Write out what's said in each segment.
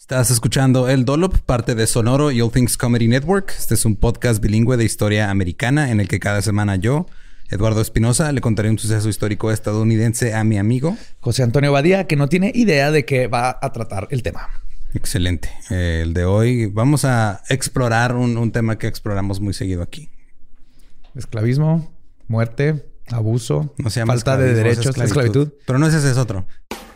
Estás escuchando El Dolop, parte de Sonoro y All Things Comedy Network. Este es un podcast bilingüe de historia americana en el que cada semana yo, Eduardo Espinosa, le contaré un suceso histórico estadounidense a mi amigo José Antonio Badía, que no tiene idea de qué va a tratar el tema. Excelente. Eh, el de hoy vamos a explorar un, un tema que exploramos muy seguido aquí. Esclavismo, muerte, abuso, No se llama falta de derechos, esclavitud. Pero no ese es otro.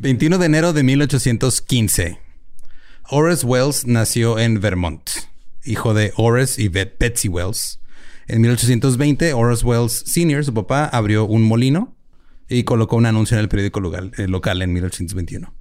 ...21 de enero de 1815... Horace Wells nació en Vermont... ...hijo de Horace y Bet- Betsy Wells... En 1820, Horace Wells Sr., su papá, abrió un molino... ...y colocó un anuncio en el periódico local, eh, local en 1821...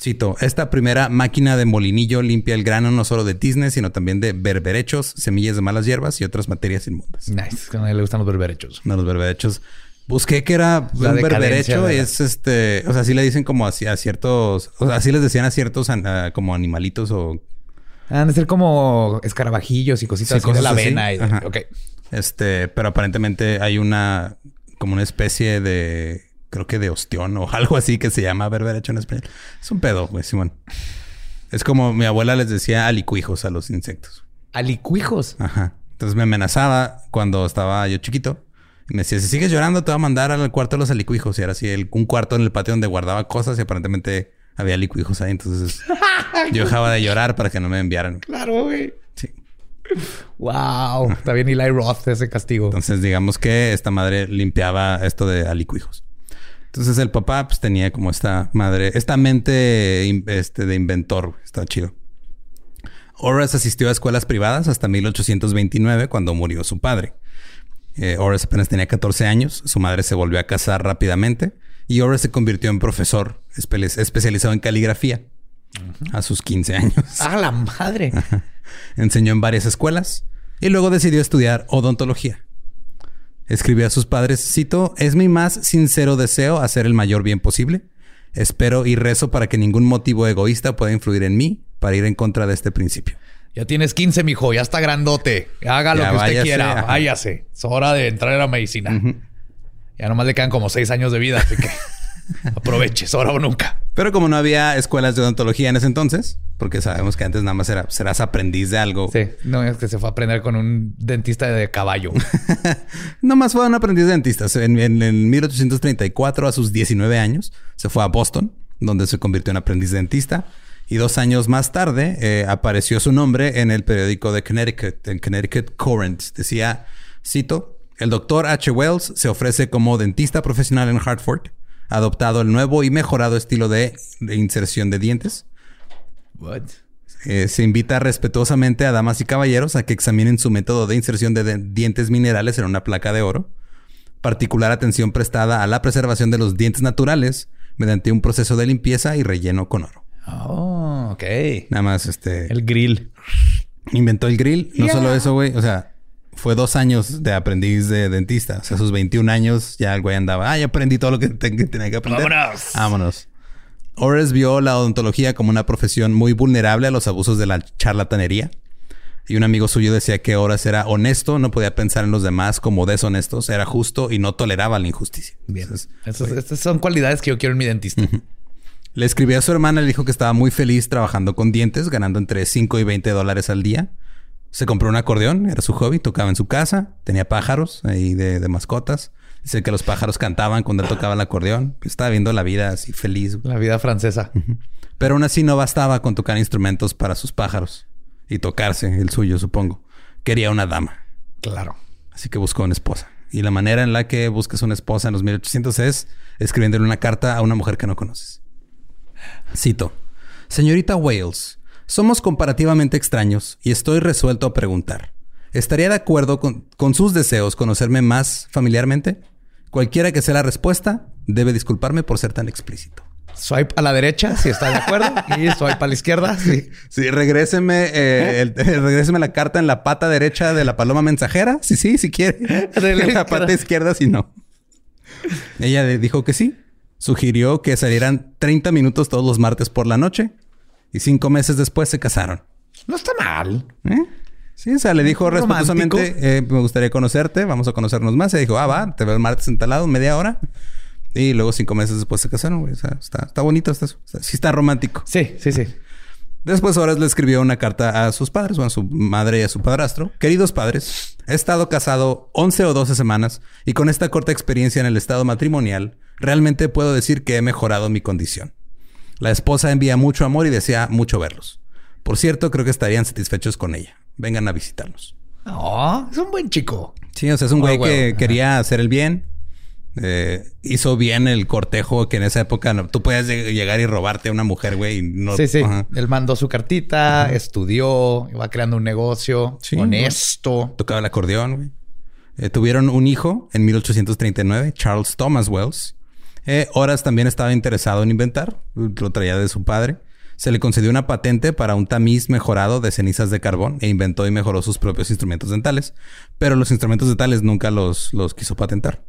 Cito, esta primera máquina de molinillo limpia el grano no solo de tizne, sino también de berberechos, semillas de malas hierbas y otras materias inmundas. Nice. A nadie le gustan los berberechos. No, los berberechos. Busqué que era La un berberecho, de la- es este, o sea, así le dicen como así a ciertos, o sea, así les decían a ciertos an- a- como animalitos o Han de ser como escarabajillos y cositas Sí, así de la así. avena. y de- Ajá. Ok. este, pero aparentemente hay una como una especie de creo que de ostión o algo así que se llama berberecho en español. Es un pedo, güey, Simón. Es como mi abuela les decía alicuijos a los insectos. Alicuijos. Ajá. Entonces me amenazaba cuando estaba yo chiquito. Me decía, si sigues llorando, te voy a mandar al cuarto de los alicuijos. Y era así, el- un cuarto en el patio donde guardaba cosas y aparentemente había alicuijos ahí. Entonces yo dejaba de llorar para que no me enviaran. Claro, güey. Sí. Wow. Está bien Eli Roth ese castigo. Entonces digamos que esta madre limpiaba esto de alicuijos. Entonces el papá pues tenía como esta madre, esta mente este, de inventor. Está chido. Horace asistió a escuelas privadas hasta 1829 cuando murió su padre. Eh, Horace apenas tenía 14 años, su madre se volvió a casar rápidamente y Horace se convirtió en profesor espe- especializado en caligrafía a sus 15 años. ¡Ah, la madre! Enseñó en varias escuelas y luego decidió estudiar odontología. Escribió a sus padres, cito, es mi más sincero deseo hacer el mayor bien posible. Espero y rezo para que ningún motivo egoísta pueda influir en mí para ir en contra de este principio. Ya tienes 15, mijo, ya está grandote. Haga lo que usted quiera, ajá. váyase. Es hora de entrar a la medicina. Ya nomás le quedan como seis años de vida, así que aproveche, es ahora o nunca. Pero como no había escuelas de odontología en ese entonces, porque sabemos que antes nada más era, serás aprendiz de algo. Sí, no es que se fue a aprender con un dentista de caballo. Nomás fue un aprendiz de dentista. En, en- en 1834, a sus 19 años, se fue a Boston, donde se convirtió en aprendiz de dentista. Y dos años más tarde eh, apareció su nombre en el periódico de Connecticut, en Connecticut Current. Decía, cito, el doctor H. Wells se ofrece como dentista profesional en Hartford, ha adoptado el nuevo y mejorado estilo de, de inserción de dientes. What? Eh, se invita respetuosamente a damas y caballeros a que examinen su método de inserción de de- dientes minerales en una placa de oro. Particular atención prestada a la preservación de los dientes naturales mediante un proceso de limpieza y relleno con oro. Oh, ok. Nada más, este... El grill. Inventó el grill. No solo eso, güey. O sea, fue dos años de aprendiz de dentista. O sea, a sus 21 años ya el güey andaba... Ah, ya aprendí todo lo que, te- que tenía que aprender. ¡Vámonos! Vámonos. Ores vio la odontología como una profesión muy vulnerable a los abusos de la charlatanería. Y un amigo suyo decía que Horace era honesto, no podía pensar en los demás como deshonestos, era justo y no toleraba la injusticia. Bien. Entonces, Esas, estas son cualidades que yo quiero en mi dentista. Le escribió a su hermana, le dijo que estaba muy feliz trabajando con dientes, ganando entre 5 y 20 dólares al día. Se compró un acordeón, era su hobby, tocaba en su casa, tenía pájaros ahí de, de mascotas. Dice que los pájaros cantaban cuando él tocaba el acordeón. Estaba viendo la vida así feliz. La vida francesa. Pero aún así no bastaba con tocar instrumentos para sus pájaros y tocarse el suyo, supongo. Quería una dama. Claro. Así que buscó una esposa. Y la manera en la que buscas una esposa en los 1800 es escribiéndole una carta a una mujer que no conoces. Cito. Señorita Wales, somos comparativamente extraños y estoy resuelto a preguntar. ¿Estaría de acuerdo con, con sus deseos conocerme más familiarmente? Cualquiera que sea la respuesta, debe disculparme por ser tan explícito. Swipe a la derecha, si está de acuerdo. y swipe a la izquierda, sí. Sí, regréseme, eh, el- regréseme la carta en la pata derecha de la paloma mensajera. Sí, sí, si quiere. En la pata izquierda, si no. Ella dijo que sí. Sugirió que salieran 30 minutos todos los martes por la noche. Y cinco meses después se casaron. No está mal. ¿Eh? Sí, o sea, le dijo respetuosamente, eh, me gustaría conocerte, vamos a conocernos más. Y dijo, ah, va, te veo el martes en tal lado, media hora. Y luego cinco meses después se casaron, güey. O sea, está, está bonito, está, está- sí está romántico. Sí, sí, sí. Después Horace le escribió una carta a sus padres, bueno, a su madre y a su padrastro. Queridos padres, he estado casado 11 o 12 semanas y con esta corta experiencia en el estado matrimonial, realmente puedo decir que he mejorado mi condición. La esposa envía mucho amor y desea mucho verlos. Por cierto, creo que estarían satisfechos con ella. Vengan a visitarnos. Oh, es un buen chico. Sí, o sea, es un Oh, güey que Ajá. quería hacer el bien. Eh, hizo bien el cortejo que en esa época no- tú puedes lleg- llegar y robarte a una mujer, güey. No, sí, sí. Ajá. Él mandó su cartita, estudió, iba creando un negocio Sí, honesto. Tocaba el acordeón, güey. Eh, tuvieron un hijo en 1839, Charles Thomas Wells. Eh, Horace también estaba interesado en inventar, lo traía de su padre. Se le concedió una patente para un tamiz mejorado de cenizas de carbón e inventó y mejoró sus propios instrumentos dentales. Pero los instrumentos dentales nunca los, los quiso patentar.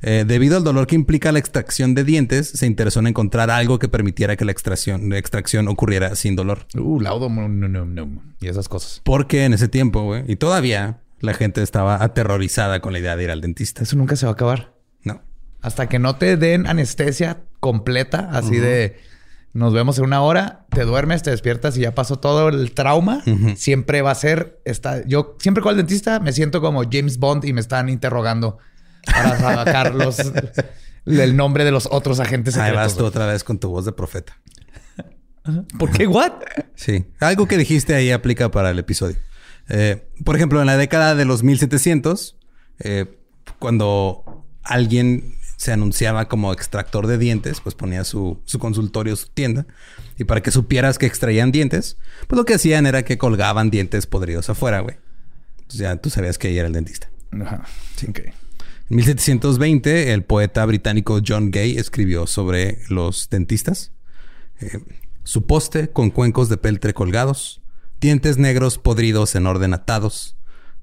Eh, debido al dolor que implica la extracción de dientes, se interesó en encontrar algo que permitiera que la extracción, la extracción ocurriera sin dolor. Uh, laudo, no, no, no. Y esas cosas. Porque en ese tiempo, güey, y todavía la gente estaba aterrorizada con la idea de ir al dentista. Eso nunca se va a acabar. No. Hasta que no te den anestesia completa, así de nos vemos en una hora, te duermes, te despiertas y ya pasó todo el trauma. Siempre va a ser esta. Yo siempre con el dentista me siento como James Bond y me están interrogando para sacar los, el nombre de los otros agentes Ahí secretos. vas tú otra vez con tu voz de profeta. ¿Por qué? ¿What? Sí. Algo que dijiste ahí aplica para el episodio. Eh, por ejemplo, en la década de los 1700, eh, cuando alguien se anunciaba como extractor de dientes, pues ponía su, su consultorio, su tienda. Y para que supieras que extraían dientes, pues lo que hacían era que colgaban dientes podridos afuera, güey. Entonces ya tú sabías que ella era el dentista. Ajá. Ok. En 1720, el poeta británico John Gay escribió sobre los dentistas. Eh, su poste con cuencos de peltre colgados, dientes negros podridos en orden atados,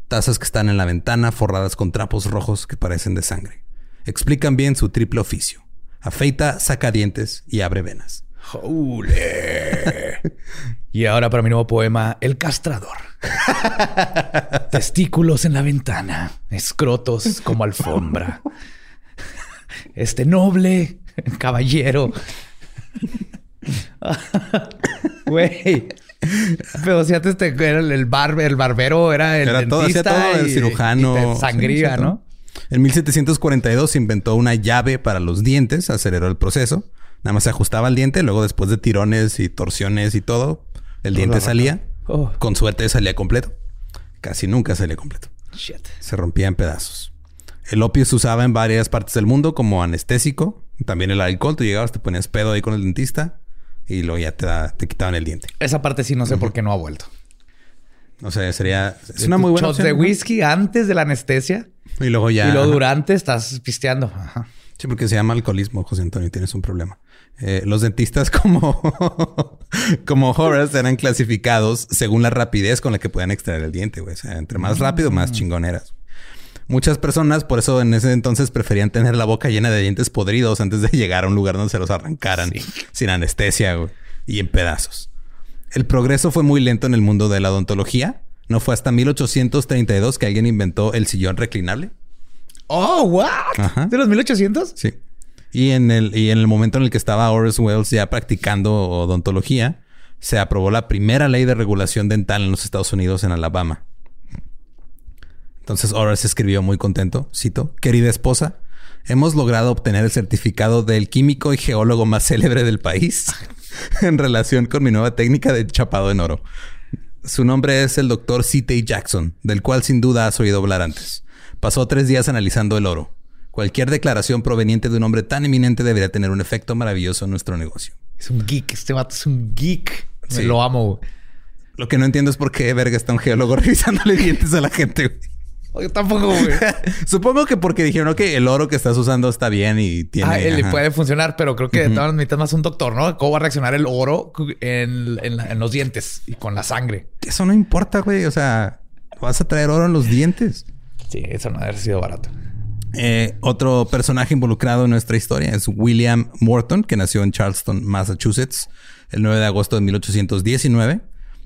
tazas que están en la ventana forradas con trapos rojos que parecen de sangre. Explican bien su triple oficio. Afeita, saca dientes y abre venas. y ahora para mi nuevo poema, El castrador. Testículos en la ventana, escrotos como alfombra. Este noble caballero. Güey. Pero si antes te, era el, el bar- el barbero era el Era todo, hacía dentista todo, el y- cirujano. y te sangría, Sí, ¿no? todo. En 1742 se inventó una llave para los dientes, aceleró el proceso. Nada más se ajustaba el diente, luego después de tirones y torsiones y todo, el diente salía. Oh. Con suerte salía completo. Casi nunca salía completo. Shit. Se rompía en pedazos. El opio se usaba en varias partes del mundo como anestésico. También el alcohol. Tú llegabas, te ponías pedo ahí con el dentista y luego ya te, da- te quitaban el diente. Esa parte sí no sé por qué no ha vuelto. O sea, sería... Es una muy buena Shots opción, de ¿no? whisky antes de la anestesia. Y luego ya... Y luego durante estás pisteando. Ajá. Sí, porque se llama alcoholismo, José Antonio, tienes un problema. Eh, los dentistas como, como Horace eran clasificados según la rapidez con la que podían extraer el diente, güey. O sea, entre más rápido, más chingoneras. Muchas personas, por eso en ese entonces preferían tener la boca llena de dientes podridos antes de llegar a un lugar donde se los arrancaran sin anestesia güey, y en pedazos. El progreso fue muy lento en el mundo de la odontología. No fue hasta 1832 que alguien inventó el sillón reclinable. Oh, what? Ajá. ¿De los 1800? Sí. Y en el, y en el momento en el que estaba Horace Wells ya practicando odontología, se aprobó la primera ley de regulación dental en los Estados Unidos, en Alabama. Entonces Horace escribió muy contento, cito, querida esposa, hemos logrado obtener el certificado del químico y geólogo más célebre del país en relación con mi nueva técnica de chapado en oro. Su nombre es el doctor C.T. Jackson, del cual sin duda has oído hablar antes. Pasó tres días analizando el oro. Cualquier declaración proveniente de un hombre tan eminente debería tener un efecto maravilloso en nuestro negocio. Es un geek. Este vato es un geek. Me. Lo amo. güey. Lo que no entiendo es por qué verga está un geólogo revisándole dientes a la gente. güey. Yo tampoco, güey. Supongo que porque dijeron que el oro que estás usando está bien y tiene. Ah, él puede funcionar, pero creo que de todas necesitas más un doctor, ¿no? ¿Cómo va a reaccionar el oro en, en los dientes y con la sangre? Eso no importa, güey. O sea, vas a traer oro en los dientes. Sí, eso no ha sido barato. Eh, otro personaje involucrado en nuestra historia es William Morton, que nació en Charleston, Massachusetts, el 9 de agosto de 1819.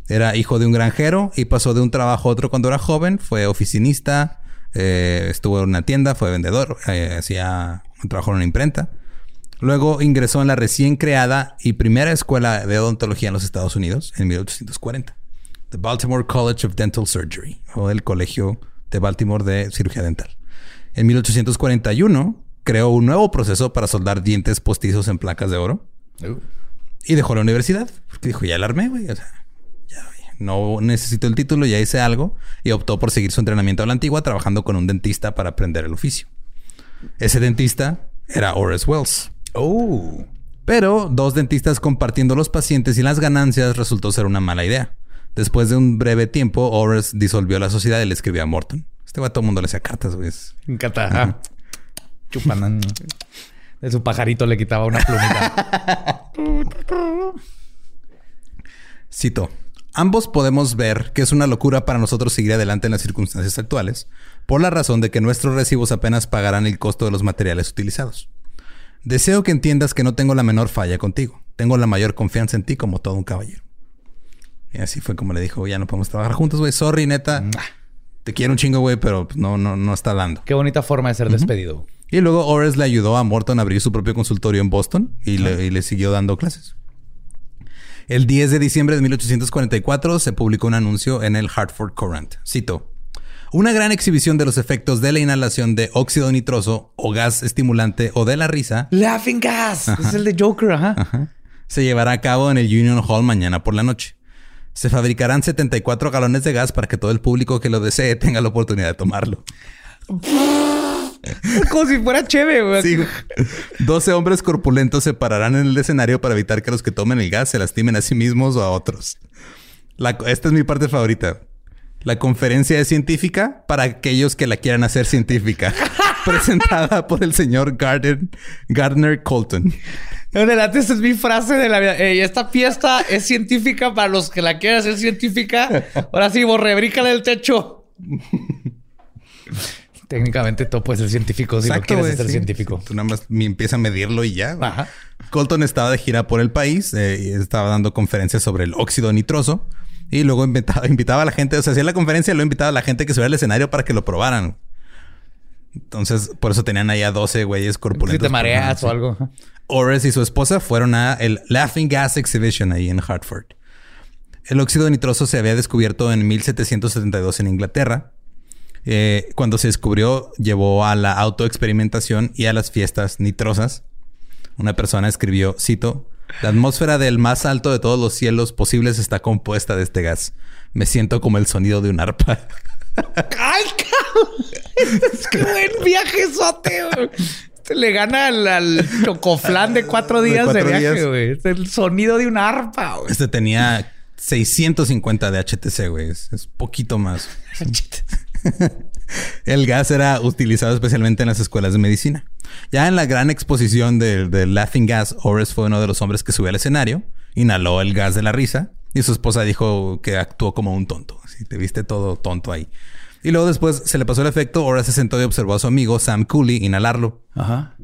Era hijo de un granjero y pasó de un trabajo a otro cuando era joven. Fue oficinista, eh, estuvo en una tienda, fue vendedor, eh, hacía un trabajo en una imprenta. Luego ingresó en la recién creada y primera escuela de odontología en los Estados Unidos en 1840, The Baltimore College of Dental Surgery, o el Colegio de Baltimore de Cirugía Dental. En 1841 creó un nuevo proceso para soldar dientes postizos en placas de oro y dejó la universidad porque dijo, ya la armé, güey. O sea, ya, no necesito el título, ya hice algo y optó por seguir su entrenamiento a la antigua trabajando con un dentista para aprender el oficio. Ese dentista era Horace Wells. Oh. Pero dos dentistas compartiendo los pacientes y las ganancias resultó ser una mala idea. Después de un breve tiempo, Horace disolvió la sociedad y le escribió a Morton. Este va a todo el mundo le hacía cartas, güey. Me encanta. Ajá. Chupan. De su pajarito le quitaba una plumita. Cito. Ambos podemos ver que es una locura para nosotros seguir adelante en las circunstancias actuales, por la razón de que nuestros recibos apenas pagarán el costo de los materiales utilizados. Deseo que entiendas que no tengo la menor falla contigo. Tengo la mayor confianza en ti como todo un caballero. Y así fue como le dijo, ya no podemos trabajar juntos, güey. Sorry, neta. Te quiero un chingo, güey, pero pues, no, no, no está dando. Qué bonita forma de ser despedido. Y luego Horace le ayudó a Morton a abrir su propio consultorio en Boston y, le, y le siguió dando clases. El 10 de diciembre de 1844 se publicó un anuncio en el Hartford Courant. Cito. Una gran exhibición de los efectos de la inhalación de óxido nitroso o gas estimulante o de la risa Laughing gas. Es el de Joker, ajá. se llevará a cabo en el Union Hall mañana por la noche. Se fabricarán 74 galones de gas para que todo el público que lo desee tenga la oportunidad de tomarlo. Como si fuera chévere, güey. Sí, güey. 12 hombres corpulentos se pararán en el escenario para evitar que los que tomen el gas se lastimen a sí mismos o a otros. La- esta es mi parte favorita. La conferencia es científica para aquellos que la quieran hacer científica. presentada por el señor Gardner, Gardner Colton. En adelante, esta es mi frase de la vida. Ey, esta fiesta es científica para los que la quieran hacer científica. Ahora sí, borre, brícale el techo. Técnicamente todo puede ser científico si no quieres ser sí. científico. Tú nada más me empieza a medirlo y ya. Ajá. Colton estaba de gira por el país eh, y estaba dando conferencias sobre el óxido nitroso y luego invitaba, invitaba a la gente, o sea, hacía la conferencia y luego invitaba a la gente que subiera al escenario para que lo probaran. Entonces, por eso tenían ahí a 12 güeyes Si corpulentos. te mareas o algo. Ores y su esposa fueron a el Laughing Gas Exhibition ahí en Hartford. El óxido nitroso se había descubierto en 1772 en Inglaterra. Eh, cuando se descubrió, llevó a la autoexperimentación y a las fiestas nitrosas. Una persona escribió, cito, la atmósfera del más alto de todos los cielos posibles está compuesta de este gas. Me siento como el sonido de un arpa. ¡Ay, cabrón! Es que buen viajezote, güey. Este le gana al, al chocoflán de cuatro De días de, cuatro viaje, días. güey. Es el sonido de una arpa, güey. Este tenía 650 de HTC, güey. Es, es poquito más. El gas era utilizado especialmente en las escuelas de medicina. Ya en la gran exposición del del Laughing Gas, Horace fue uno de los hombres que subió al escenario, inhaló el gas de la risa y su esposa dijo que actuó como un tonto. Así, te viste todo tonto ahí. Y luego después se le pasó el efecto, Horace se sentó y observó a su amigo Sam Cooley inhalarlo. Ajá.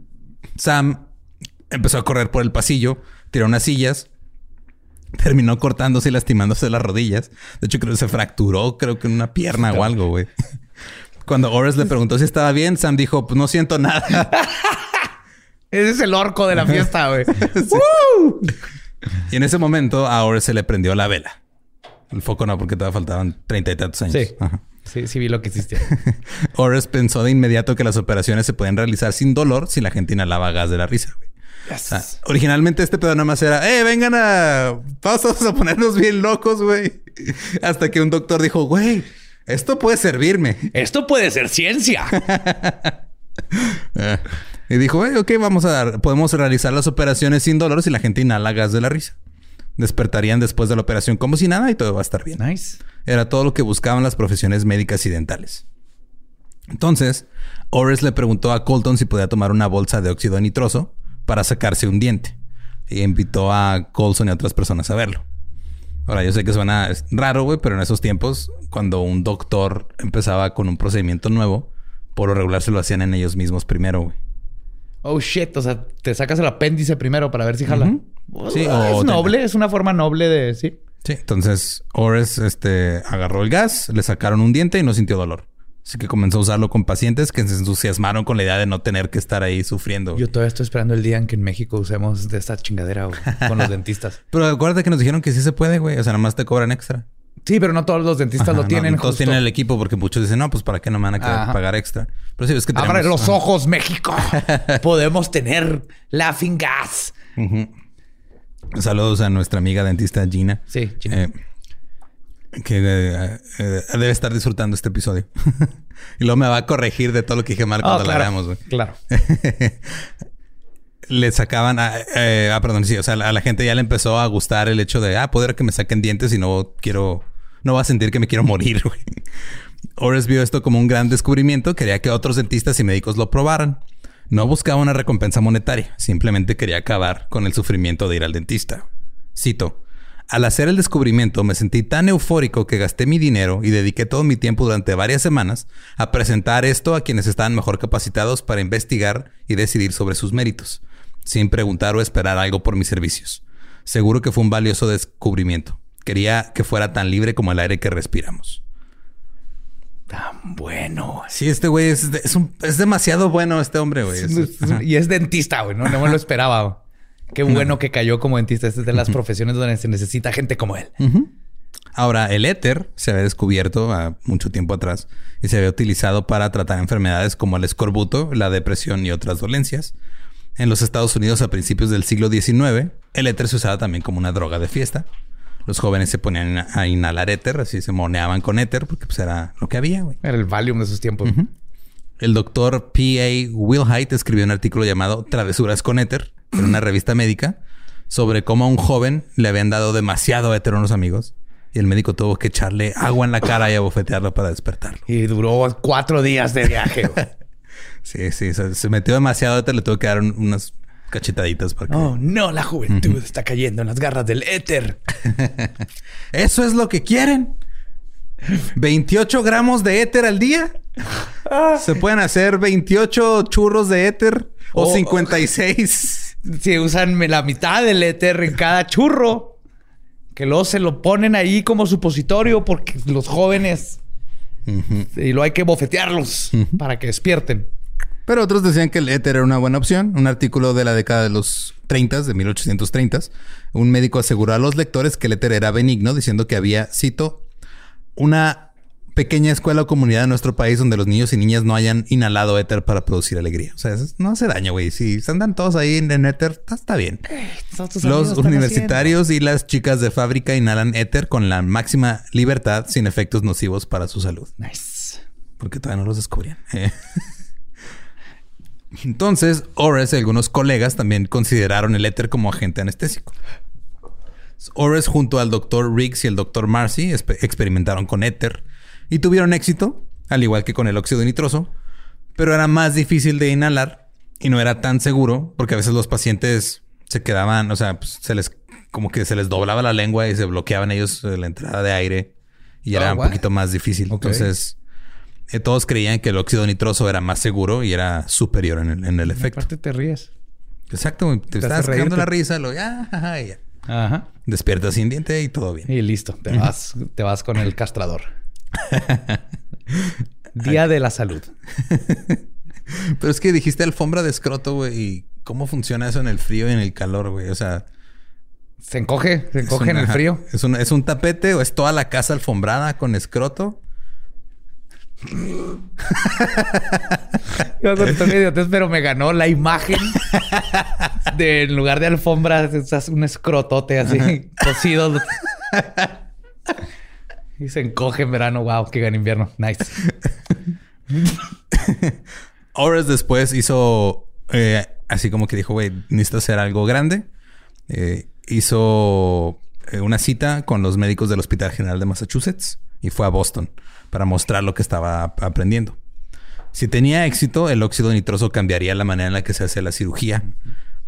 Sam empezó a correr por el pasillo, tiró unas sillas, terminó cortándose y lastimándose las rodillas. De hecho, creo que se fracturó, creo que en una pierna o algo, güey. Cuando Horace le preguntó si estaba bien, Sam dijo, pues no siento nada. Ese es el orco de la fiesta, güey. y en ese momento a Horace se le prendió la vela. El foco no, porque todavía faltaban treinta y tantos años. Sí. Ajá. Sí, sí vi lo que hiciste. Horace pensó de inmediato que las operaciones se podían realizar sin dolor si la gente inhalaba gas de la risa, güey. O sea, originalmente este pedo nada más era, eh, vengan a... Vamos todos a ponernos bien locos, güey. Hasta que un doctor dijo, güey, esto puede servirme. Esto puede ser ciencia. Eh, Y dijo, "Eh, ok, vamos a dar, podemos realizar las operaciones sin dolor si la gente inhala gas de la risa. Despertarían después de la operación como si nada y todo va a estar bien. nice. Era todo lo que buscaban las profesiones médicas y dentales. Entonces, Horace le preguntó a Colton si podía tomar una bolsa de óxido nitroso para sacarse un diente. Y invitó a Colson y a otras personas a verlo. Ahora, yo sé que suena raro, güey, pero en esos tiempos, cuando un doctor empezaba con un procedimiento nuevo, por lo regular se lo hacían en ellos mismos primero, güey. Oh shit. O sea, te sacas el apéndice primero para ver si jala. Sí, o es noble, es una forma noble de sí. Sí, entonces Horace este, agarró el gas, le sacaron un diente y no sintió dolor. Así que comenzó a usarlo con pacientes que se entusiasmaron con la idea de no tener que estar ahí sufriendo. Yo todavía estoy esperando el día en que en México usemos de esta chingadera güey, con los dentistas. Pero acuérdate que nos dijeron que sí se puede, güey. O sea, nada más te cobran extra. Sí, pero no todos los dentistas Ajá, lo tienen. no todos justo. tienen el equipo porque muchos dicen, no, pues para qué no me van a Ajá. pagar extra. Pero sí, es que tenemos... Abre los ojos, México. Podemos tener laughing gas. Saludos a nuestra amiga dentista Gina. Sí, Gina. Eh, que eh, eh, debe estar disfrutando este episodio. y luego me va a corregir de todo lo que dije mal Oh, cuando la claro, veamos, güey. Claro. le sacaban a, eh, ah, perdón, sí, o sea, a la gente ya le empezó a gustar el hecho de, ah, poder que me saquen dientes y no quiero, no va a sentir que me quiero morir, güey. Horace vio esto como un gran descubrimiento, quería que otros dentistas y médicos lo probaran. No buscaba una recompensa monetaria, simplemente quería acabar con el sufrimiento de ir al dentista. Cito, al hacer el descubrimiento me sentí tan eufórico que gasté mi dinero y dediqué todo mi tiempo durante varias semanas a presentar esto a quienes estaban mejor capacitados para investigar y decidir sobre sus méritos, sin preguntar o esperar algo por mis servicios. Seguro que fue un valioso descubrimiento. Quería que fuera tan libre como el aire que respiramos. Tan bueno. Sí, este güey es, es, un- es demasiado bueno este hombre, güey. Es- y es dentista, güey. No, no me lo esperaba. güey. Qué bueno que cayó como dentista. Esta es de las profesiones donde se necesita gente como él. Ahora, el éter se había descubierto a mucho tiempo atrás y se había utilizado para tratar enfermedades como el escorbuto, la depresión y otras dolencias. En los Estados Unidos a principios del siglo XIX, el éter se usaba también como una droga de fiesta. Los jóvenes se ponían a inhalar éter, así se moneaban con éter, porque pues era lo que había, güey. Era el Valium de sus tiempos. El doctor P.A. Wilhite escribió un artículo llamado Travesuras con éter en una revista médica sobre cómo a un joven le habían dado demasiado éter a unos amigos y el médico tuvo que echarle agua en la cara y abofetearlo para despertarlo. Y duró cuatro días de viaje. Sí, sí, se, metió demasiado éter, le tuvo que dar un- unas cachetaditas para que... Oh, no, la juventud está cayendo en las garras del éter. ¿Eso es lo que quieren? ¿28 gramos de éter al día? ¿Se pueden hacer 28 churros de éter? ¿O Oh, 56? Si usan la mitad del éter en cada churro, que luego se lo ponen ahí como supositorio porque los jóvenes y lo hay que bofetearlos para que despierten. Pero otros decían que el éter era una buena opción. Un artículo de la década de los 30, de 1830, un médico aseguró a los lectores que el éter era benigno, diciendo que había, cito, una pequeña escuela o comunidad en nuestro país donde los niños y niñas no hayan inhalado éter para producir alegría. O sea, no hace daño, güey. Si andan todos ahí en éter, está- está bien. Los universitarios y las chicas de fábrica inhalan éter con la máxima libertad sin efectos nocivos para su salud. Nice. Porque todavía no los descubrían. Entonces, Ores y algunos colegas también consideraron el éter como agente anestésico. Ores junto al doctor Riggs y el doctor Marcy experimentaron con éter y tuvieron éxito, al igual que con el óxido nitroso, pero era más difícil de inhalar y no era tan seguro porque a veces los pacientes se quedaban, o sea, pues, se les como que se les doblaba la lengua y se bloqueaban ellos eh, la entrada de aire y era Oh, un poquito más difícil. Entonces, eh, todos creían que el óxido nitroso era más seguro y era superior en el, en el efecto. Aparte te ríes. Exacto, te, Te estás reírte. la risa, lo ya, ajá, y ya. Ajá. Despiertas sin diente y todo bien. Y listo. Te vas, te vas con el castrador. Día de la salud. Pero es que dijiste alfombra de escroto, güey, y cómo funciona eso en el frío y en el calor, güey. O sea, Se encoge, se encoge en el frío. ¿Es un, ¿Es un tapete o es toda la casa alfombrada con escroto? Iba a contar una idiotez, pero me ganó la imagen de en lugar de alfombra, es un escrotote así, cocido. y se encoge en verano. Wow, que gana invierno. Nice. Horas después hizo eh, así como que dijo, güey, necesito hacer algo grande. Eh, hizo eh, una cita con los médicos del Hospital General de Massachusetts y fue a Boston para mostrar lo que estaba ap- aprendiendo. Si tenía éxito, el óxido nitroso cambiaría la manera en la que se hace la cirugía.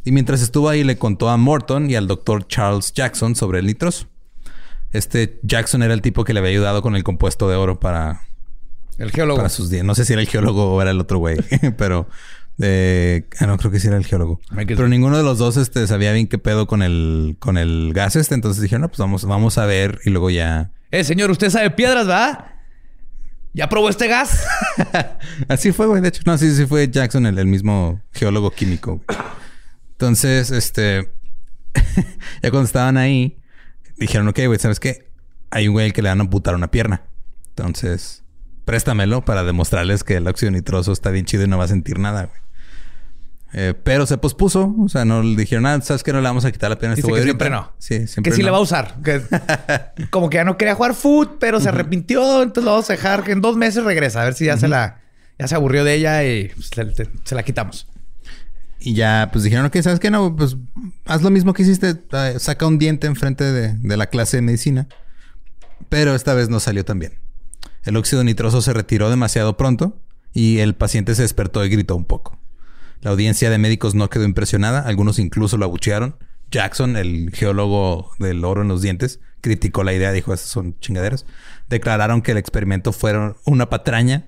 Y mientras estuvo ahí, le contó a Morton y al doctor Charles Jackson sobre el nitroso. Este Jackson era el tipo que le había ayudado con el compuesto de oro para El geólogo. para sus días. No sé si era el geólogo o era el otro güey, pero eh, ah, no creo que sí era el geólogo. Pero ninguno de los dos este, sabía bien qué pedo con el con el gas este, entonces dijeron, no, pues vamos, vamos a ver y luego ya. Eh, señor, usted sabe piedras, ¿verdad? ¿Ya probó este gas? Así fue, güey. De hecho, no, sí, sí fue Jackson, el, mismo geólogo químico. Entonces, este, ya cuando estaban ahí, dijeron, ok, güey, ¿sabes qué? Hay un güey que le van a amputar una pierna. Entonces, préstamelo para demostrarles que el óxido nitroso está bien chido y no va a sentir nada, güey. Eh, pero se pospuso, o sea, no le dijeron, ah, ¿sabes qué? No le vamos a quitar la pierna a este güey que ahorita?" siempre no. Sí, siempre que sí no. le va a usar. Que- como que ya no quería jugar foot, pero se arrepintió. Entonces lo vamos a dejar que en dos meses regresa. A ver si ya se la... Ya se aburrió de ella y pues, se, la quitamos. Y ya, pues dijeron, ok, ¿sabes qué? No, pues haz lo mismo que hiciste. eh, saca un diente enfrente de, de la clase de medicina. Pero esta vez no salió tan bien. El óxido nitroso se retiró demasiado pronto y el paciente se despertó y gritó un poco. La audiencia de médicos no quedó impresionada. Algunos incluso lo abuchearon. Jackson, el geólogo del oro en los dientes, criticó la idea. Dijo, estas son chingaderas. Declararon que el experimento fue una patraña.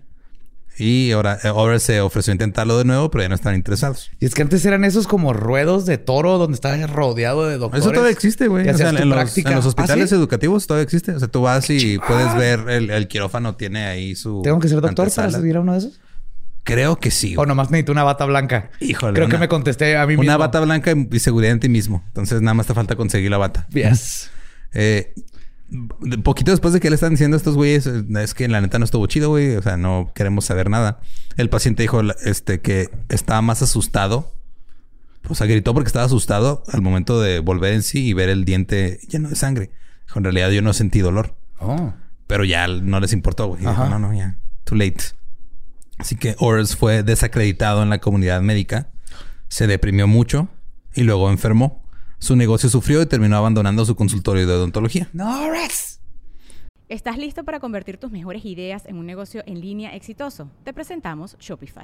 Y ahora, ahora se ofreció a intentarlo de nuevo, pero ya no estaban interesados. Y es que antes eran esos como ruedos de toro donde estaba rodeado de doctores. Eso todavía existe, güey. O sea, en, los, práctica. en los hospitales ¿Ah, sí? educativos todavía existe. O sea, tú vas y puedes ver el, el quirófano tiene ahí su. ¿Tengo que ser doctor para servir a uno de esos? Creo que sí. O nomás necesito una bata blanca. Híjole, Creo que me contesté a mí mismo. Una bata blanca y seguridad en ti mismo. Entonces nada más te falta conseguir la bata. Yes. Eh, poquito después de que le están diciendo a estos güeyes, eh, es que la neta no estuvo chido, güey. O sea, no queremos saber nada. El paciente dijo este, que estaba más asustado. O sea, gritó porque estaba asustado al momento de volver en sí y ver el diente lleno de sangre. Dijo, en realidad yo no sentí dolor. Oh. Pero ya no les importó, güey. Dijo. No, no, ya. Too late. Así que Ors fue desacreditado en la comunidad médica. Se deprimió mucho y luego enfermó. Su negocio sufrió y terminó abandonando su consultorio de odontología. No, Rex. ¿Estás listo para convertir tus mejores ideas en un negocio en línea exitoso? Te presentamos Shopify.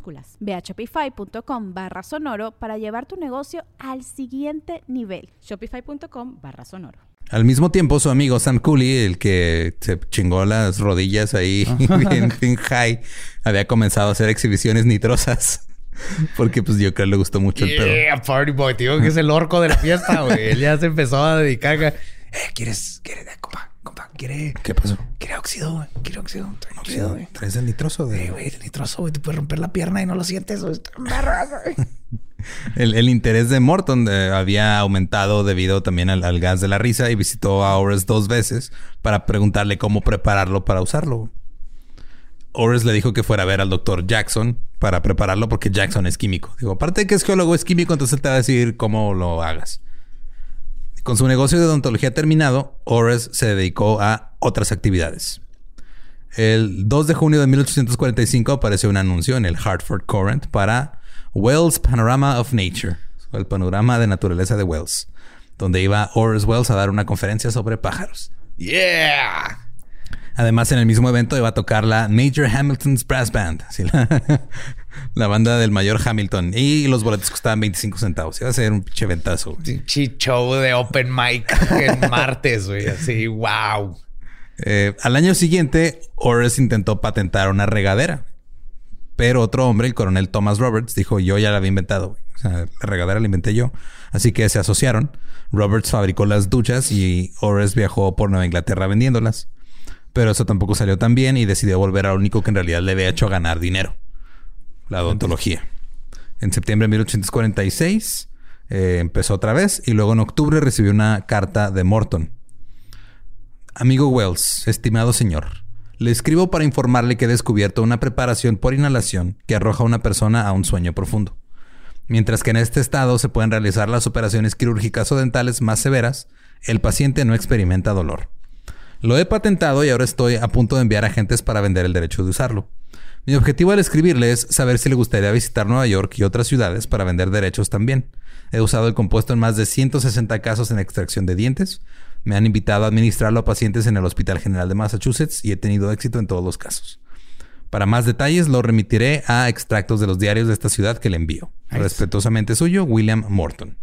Ve a shopify.com barra sonoro para llevar tu negocio al siguiente nivel. Shopify.com barra sonoro. Al mismo tiempo, su amigo Sam Cooley, el que se chingó las rodillas ahí en, en high, había comenzado a hacer exhibiciones nitrosas. Porque pues yo creo que le gustó mucho el pedo. Yeah, party boy, tío, que es el orco de la fiesta, güey. Él ya se empezó a dedicar. a- Eh, ¿quieres, quieres, compa, compa, quiere, ¿Qué pasó? quiere óxido, güey? Quiere óxido, óxido, güey. ¿Traes el nitroso? Eh, De... güey, el nitroso, güey, te puede romper la pierna y no lo sientes, güey. Güey. El, el interés de Morton había aumentado debido también al, al gas de la risa y visitó a Ores dos veces para preguntarle cómo prepararlo para usarlo. Ores le dijo que fuera a ver al doctor Jackson para prepararlo porque Jackson es químico. Digo, aparte de que es geólogo, es químico, entonces él te va a decir cómo lo hagas. Con su negocio de odontología terminado, Ores se dedicó a otras actividades. El 2 de junio de 1845 apareció un anuncio en el Hartford Courant para Wells Panorama of Nature, el panorama de naturaleza de Wells, donde iba Horace Wells a dar una conferencia sobre pájaros. Yeah. Además, en el mismo evento iba a tocar la Major Hamilton's Brass Band, la, la banda del mayor Hamilton, y los boletos costaban 25 centavos. Iba a ser un pinche ventazo. Pinche show de open mic en martes, güey. Así, wow. Eh, al año siguiente, Horace intentó patentar una regadera. Pero otro hombre, el coronel Thomas Roberts, dijo, yo ya la había inventado. güey. O sea, la regadera la inventé yo. Así que se asociaron. Roberts fabricó las duchas y Horace viajó por Nueva Inglaterra vendiéndolas. Pero eso tampoco salió tan bien y decidió volver a lo único que en realidad le había hecho ganar dinero. La odontología. En septiembre de 1846 eh, empezó otra vez y luego en octubre recibió una carta de Morton. Amigo Wells, estimado señor, le escribo para informarle que he descubierto una preparación por inhalación que arroja a una persona a un sueño profundo. Mientras que en este estado se pueden realizar las operaciones quirúrgicas o dentales más severas, el paciente no experimenta dolor. Lo he patentado y ahora estoy a punto de enviar agentes para vender el derecho de usarlo. Mi objetivo al escribirle es saber si le gustaría visitar Nueva York y otras ciudades para vender derechos también. He usado el compuesto en más de 160 casos en extracción de dientes. Me han invitado a administrarlo a pacientes en el Hospital General de Massachusetts y he tenido éxito en todos los casos. Para más detalles lo remitiré a extractos de los diarios de esta ciudad que le envío. Respetuosamente suyo, William Morton.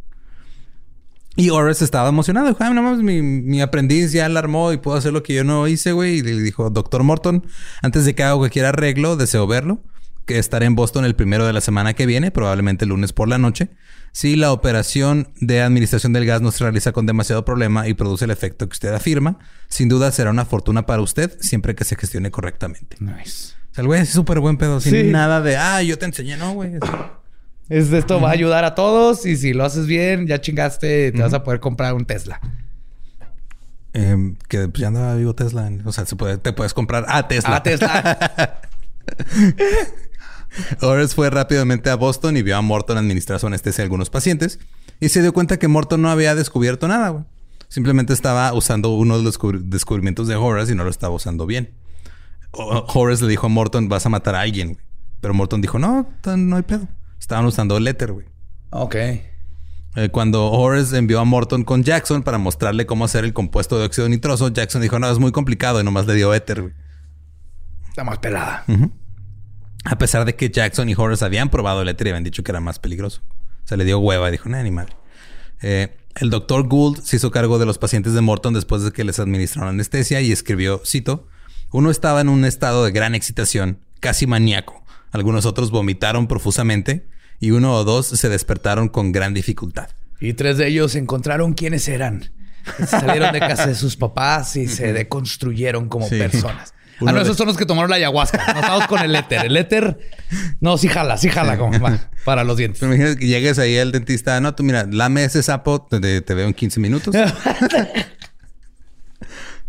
Y Horace estaba emocionado. Dijo, "Ay, no mames, mi, mi aprendiz ya la armó y puedo hacer lo que yo no hice, güey. Y le dijo, doctor Morton, antes de que haga cualquier arreglo, deseo verlo. Que estaré en Boston el primero de la semana que viene, probablemente el lunes por la noche. Si la operación de administración del gas no se realiza con demasiado problema y produce el efecto que usted afirma, sin duda será una fortuna para usted siempre que se gestione correctamente. Nice. O sea, el güey es súper buen pedo, sin Sí. nada de, ah, yo te enseñé, no, güey. Es, esto va a ayudar a todos y si lo haces bien, ya chingaste, te vas a poder comprar un Tesla. Em, que pues, ya andaba vivo Tesla. O sea, se puede, te puedes comprar a Tesla. Ah, Tesla. Horace fue rápidamente a Boston y vio a Morton administrar su anestesia a algunos pacientes y se dio cuenta que Morton no había descubierto nada, güey. Simplemente estaba usando uno de los descubri- descubrimientos de Horace y no lo estaba usando bien. O- Horace le dijo a Morton, vas a matar a alguien. Pero Morton dijo, no, no hay pedo. Estaban usando el éter, güey. ok. Eh, cuando Horace envió a Morton con Jackson para mostrarle cómo hacer el compuesto de óxido nitroso, Jackson dijo, no, es muy complicado y nomás le dio éter, güey. Está más pelada. A pesar de que Jackson y Horace habían probado el éter y habían dicho que era más peligroso. Se le dio hueva y dijo, no, animal. Eh, el doctor Gould se hizo cargo de los pacientes de Morton después de que les administraron anestesia y escribió, cito, uno estaba en un estado de gran excitación, casi maníaco. Algunos otros vomitaron profusamente y uno o dos se despertaron con gran dificultad. Y tres de ellos encontraron quiénes eran. Salieron de casa de sus papás y se deconstruyeron como Sí. personas. Uno ah, no, esos son los que tomaron la ayahuasca. No estamos con el éter. El éter, no, sí jala, sí jala como va, para los dientes. Pero imagínate que llegues ahí al dentista. No, tú mira, lame ese sapo, te, te veo en 15 minutos.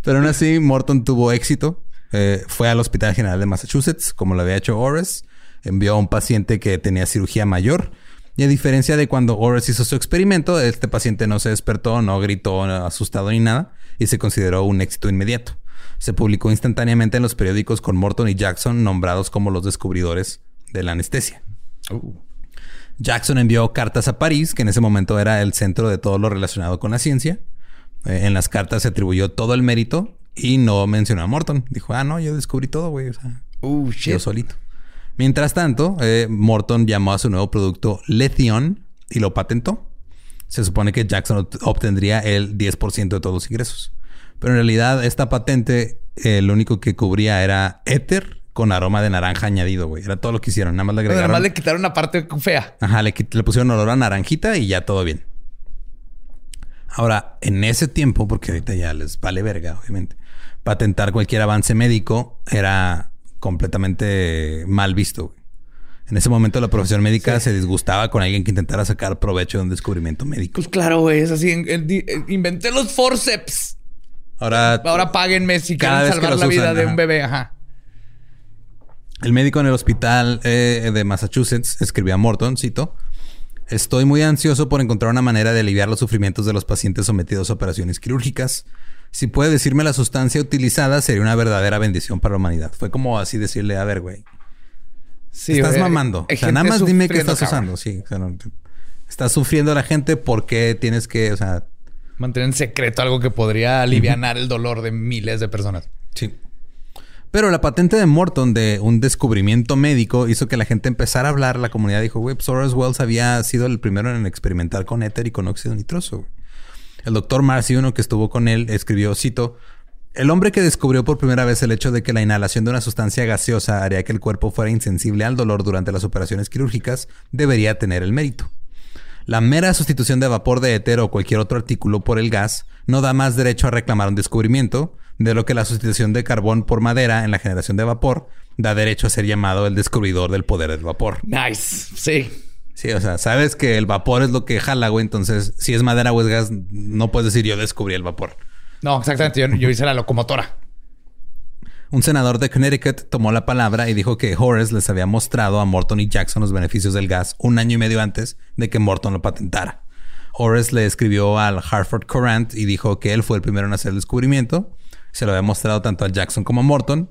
Pero aún así, Morton tuvo éxito. Eh, fue al Hospital General de Massachusetts, como lo había hecho Ores. Envió a un paciente que tenía cirugía mayor. Y a diferencia de cuando Ores hizo su experimento, este paciente no se despertó, no gritó no asustado ni nada. Y se consideró un éxito inmediato. Se publicó instantáneamente en los periódicos con Morton y Jackson nombrados como los descubridores de la anestesia. Jackson envió cartas a París, que en ese momento era el centro de todo lo relacionado con la ciencia. Eh, en las cartas se atribuyó todo el mérito y no mencionó a Morton. Dijo, ah, no, yo descubrí todo, güey. O sea, Uh, yo solito. Mientras tanto, eh, Morton llamó a su nuevo producto Letheon y lo patentó. Se supone que Jackson obt- obtendría el 10% de todos los ingresos. Pero en realidad esta patente eh, lo único que cubría era éter con aroma de naranja añadido, güey. Era todo lo que hicieron. Nada más le Nada agregaron... más le quitaron una parte fea. Ajá, le pusieron olor a naranjita y ya todo bien. Ahora, en ese tiempo, porque ahorita ya les vale verga, obviamente, patentar cualquier avance médico era completamente mal visto. güey. En ese momento la profesión médica se disgustaba con alguien que intentara sacar provecho de un descubrimiento médico. Pues claro, güey, es así. eh, inventé los forceps. Ahora, Ahora páguenme si quieren salvar la vida usan, de ajá. un bebé. Ajá. El médico en el hospital eh, de Massachusetts escribió a Morton, cito, Estoy muy ansioso por encontrar una manera de aliviar los sufrimientos de los pacientes sometidos a operaciones quirúrgicas. Si puede decirme la sustancia utilizada, sería una verdadera bendición para la humanidad. Fue como así decirle, a ver, güey, Sí, estás güey, mamando. O sea, nada más dime qué estás cabrón. usando. Sí, o sea, no- estás sufriendo la gente, ¿por qué tienes que, o sea, Mantener en secreto algo que podría aliviar el dolor de miles de personas. Sí. Pero la patente de Morton de un descubrimiento médico hizo que la gente empezara a hablar. La comunidad dijo, güey, pues Horace Wells había sido el primero en experimentar con éter y con óxido nitroso. Güey". El doctor Marcy, uno que estuvo con él, escribió, cito, el hombre que descubrió por primera vez el hecho de que la inhalación de una sustancia gaseosa haría que el cuerpo fuera insensible al dolor durante las operaciones quirúrgicas debería tener el mérito. La mera sustitución de vapor de éter o cualquier otro artículo por el gas no da más derecho a reclamar un descubrimiento, de lo que la sustitución de carbón por madera en la generación de vapor da derecho a ser llamado el descubridor del poder del vapor. Nice. Sí. Sí, o sea, sabes que el vapor es lo que jala, güey, entonces si es madera o es gas, no puedes decir yo descubrí el vapor. No, exactamente. Yo, yo hice la locomotora. Un senador de Connecticut tomó la palabra y dijo que Horace les había mostrado a Morton y Jackson los beneficios del gas un año y medio antes de que Morton lo patentara. Horace le escribió al Hartford Courant y dijo que él fue el primero en hacer el descubrimiento. Se lo había mostrado tanto a Jackson como a Morton.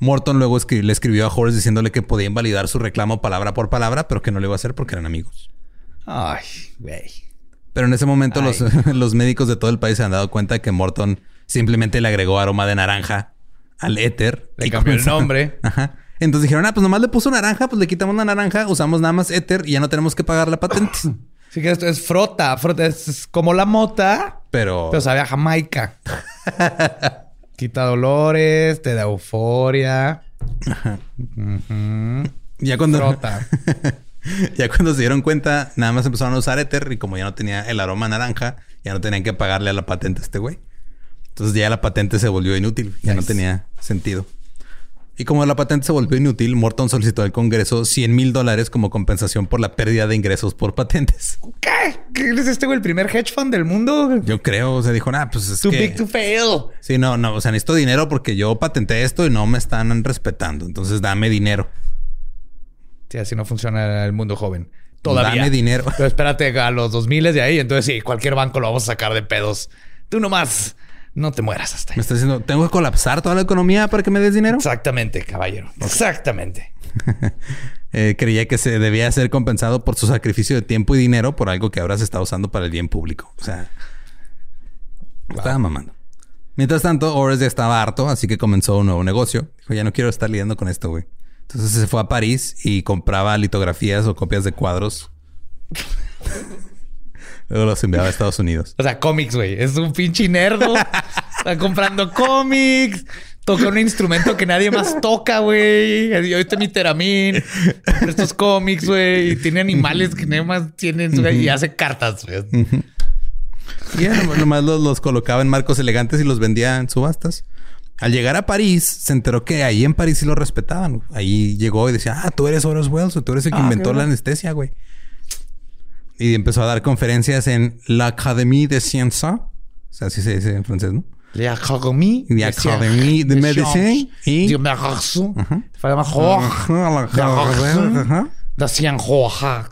Morton luego escri- le escribió a Horace diciéndole que podía invalidar su reclamo palabra por palabra, pero que no lo iba a hacer porque eran amigos. Ay, güey. Pero en ese momento los, los médicos de todo el país se han dado cuenta que Morton simplemente le agregó aroma de naranja al éter. Le y cambió el nombre. Ajá. Entonces dijeron, ah, pues nomás le puso naranja, pues le quitamos la naranja, usamos nada más éter y ya no tenemos que pagar la patente. Sí que esto es frota. Frota es como la mota, Pero, pero sabe a Jamaica. Quita dolores, te da euforia. Ujú. ya cuando Frota. ya cuando se dieron cuenta, nada más empezaron a usar éter y como ya no tenía el aroma naranja, ya no tenían que pagarle a la patente a este güey. Entonces ya la patente se volvió inútil, ya no tenía sentido. Y como la patente se volvió inútil, Morton solicitó al Congreso 100 mil dólares como compensación por la pérdida de ingresos por patentes. ¿Qué? ¿Qué es este güey? ¿El primer hedge fund del mundo? Yo creo, o sea, dijo, nah, pues es Too que... big to fail. Sí, no, no, o sea, necesito dinero porque yo patenté esto y no me están respetando. Entonces dame dinero. Sí, así no funciona el mundo joven. Todavía. Dame dinero. Pero espérate a los 2000 de ahí. Entonces sí, cualquier banco lo vamos a sacar de pedos. Tú nomás no te mueras hasta Me ahí. está diciendo, ¿tengo que colapsar toda la economía para que me des dinero? Exactamente, caballero. Exactamente. Eh, creía que se debía ser compensado por su sacrificio de tiempo y dinero por algo que ahora se está usando para el bien público. O sea, estaba mamando. Mientras tanto, Horace ya estaba harto, así que comenzó un nuevo negocio. Dijo, ya no quiero estar lidiando con esto, güey. Entonces se fue a París y compraba litografías o copias de cuadros. Luego los enviaba a Estados Unidos. O sea, cómics, güey. Es un pinche nerdo. Está comprando cómics. Toca un instrumento que nadie más toca, güey. Y ahorita mi teramín. Estos cómics, güey. Y tiene animales que nadie más tienen. Y hace cartas, güey. Y nom- nomás los, los colocaba en marcos elegantes y los vendía en subastas. Al llegar a París, se enteró que ahí en París sí lo respetaban. Ahí llegó y decía, ah, tú eres Horace Wells, tú eres el que inventó la anestesia, güey. Y empezó a dar conferencias en l'Académie de Sciences. O sea, así se dice en francés, ¿no? L'Académie L'Académie de Médecine y... de Médecine. Ajá.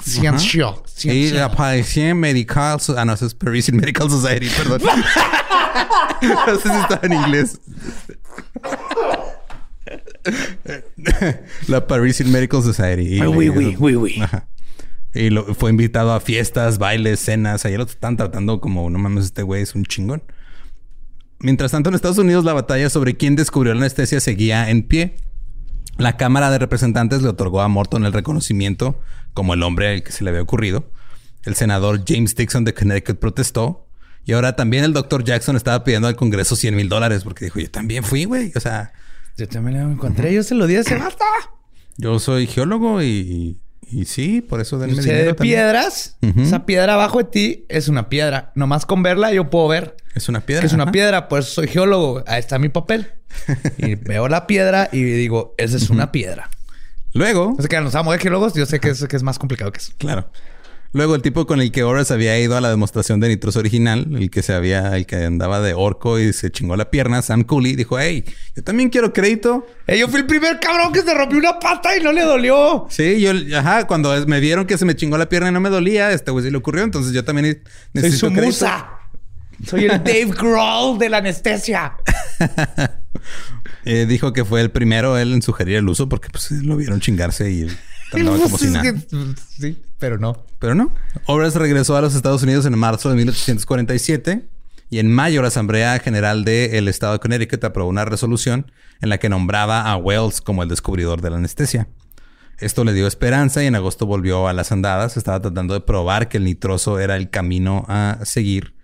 De ciencia. Ciencia. Y la Parisian Medical... Ah, no, eso es Parisian Medical Society, perdón. no sé si estaba en inglés. la Parisian Medical Society. Y, Oui, oui, oui, oui. Ajá. Y lo- fue invitado a fiestas, bailes, cenas. Allá lo están tratando como, no mames, este güey es un chingón. Mientras tanto, en Estados Unidos, la batalla sobre quién descubrió la anestesia seguía en pie. La Cámara de Representantes le otorgó a Morton el reconocimiento como el hombre al que se le había ocurrido. El senador James Dixon de Connecticut protestó. Y ahora también el doctor Jackson estaba pidiendo al Congreso 100 mil dólares porque dijo, yo también fui, güey. O sea, Yo también lo encontré. Yo se lo di a ese vato. yo soy geólogo y, y sí, por eso denme dinero de también. piedras. Esa piedra abajo de ti es una piedra. Nomás con verla yo puedo ver Es una piedra. que es una ajá. piedra. Por eso soy geólogo. Ahí está mi papel. Y veo la piedra y digo, esa es una piedra. Luego, No sé que nos amo de geólogos. Yo sé que es, que es más complicado que eso. Claro. Luego el tipo con el que Horace había ido a la demostración de nitroso original, el que se había, el que andaba de orco y se chingó la pierna, Sam Cooley, dijo, hey, yo también quiero crédito. Eh, yo fui el primer cabrón que se rompió una pata y no le dolió. Sí, yo, ajá, cuando me vieron que se me chingó la pierna y no me dolía, este güey sí le ocurrió, entonces yo también Soy necesito su crédito. musa. Soy el Dave Grohl de la anestesia. Eh, dijo que fue el primero él en sugerir el uso porque pues lo vieron chingarse y andaba como si Es nada. que- Sí, pero no. Pero no. Horace regresó a los Estados Unidos en marzo de 1847 y en mayo la Asamblea General del Estado de Connecticut aprobó una resolución en la que nombraba a Wells como el descubridor de la anestesia. Esto le dio esperanza y en agosto volvió a las andadas. Estaba tratando de probar que el nitroso era el camino a seguir.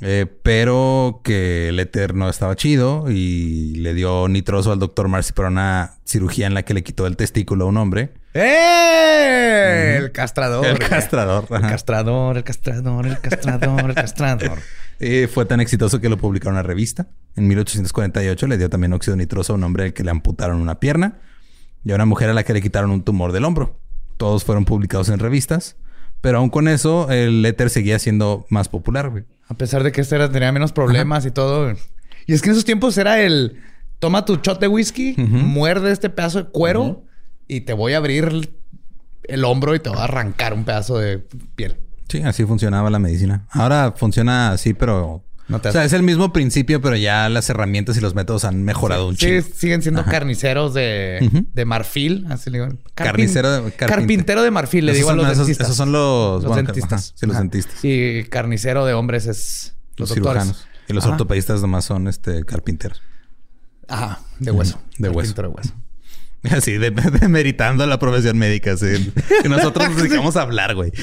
Eh, pero que el éter no estaba chido y le dio nitroso al doctor Marcy para una cirugía en la que le quitó el testículo a un hombre. ¡Eh! El castrador. El castrador. El castrador, el castrador, el castrador, el castrador. Eh, fue tan exitoso que lo publicaron en una revista. En 1848 le dio también óxido nitroso a un hombre al que le amputaron una pierna y a una mujer a la que le quitaron un tumor del hombro. Todos fueron publicados en revistas, pero aún con eso el éter seguía siendo más popular. güey. A pesar de que este era, tenía menos problemas y todo. Y es que en esos tiempos era el... Toma tu shot de whisky, muerde este pedazo de cuero y te voy a abrir el hombro y te voy a arrancar un pedazo de piel. Sí, así funcionaba la medicina. Ahora funciona así, pero... No te o sea, es el mismo principio, pero ya las herramientas y los métodos han mejorado un Sí, chingo. siguen siendo Ajá. carniceros de, de marfil. Así le digo. Carpin- Carnicero de- carpinte- Carpintero de marfil, le Esos digo a los esos- dentistas. esos son los- Los bueno, dentistas. ajá, sí, los Ajá. dentistas. Y carnicero de hombres es Los, cirujanos. Y los ortopedistas nomás son este carpinteros. Ajá, de hueso. De hueso. Carpintero de hueso. Así, de, demeritando la profesión médica. Sí. Que nosotros nos dedicamos a hablar, güey.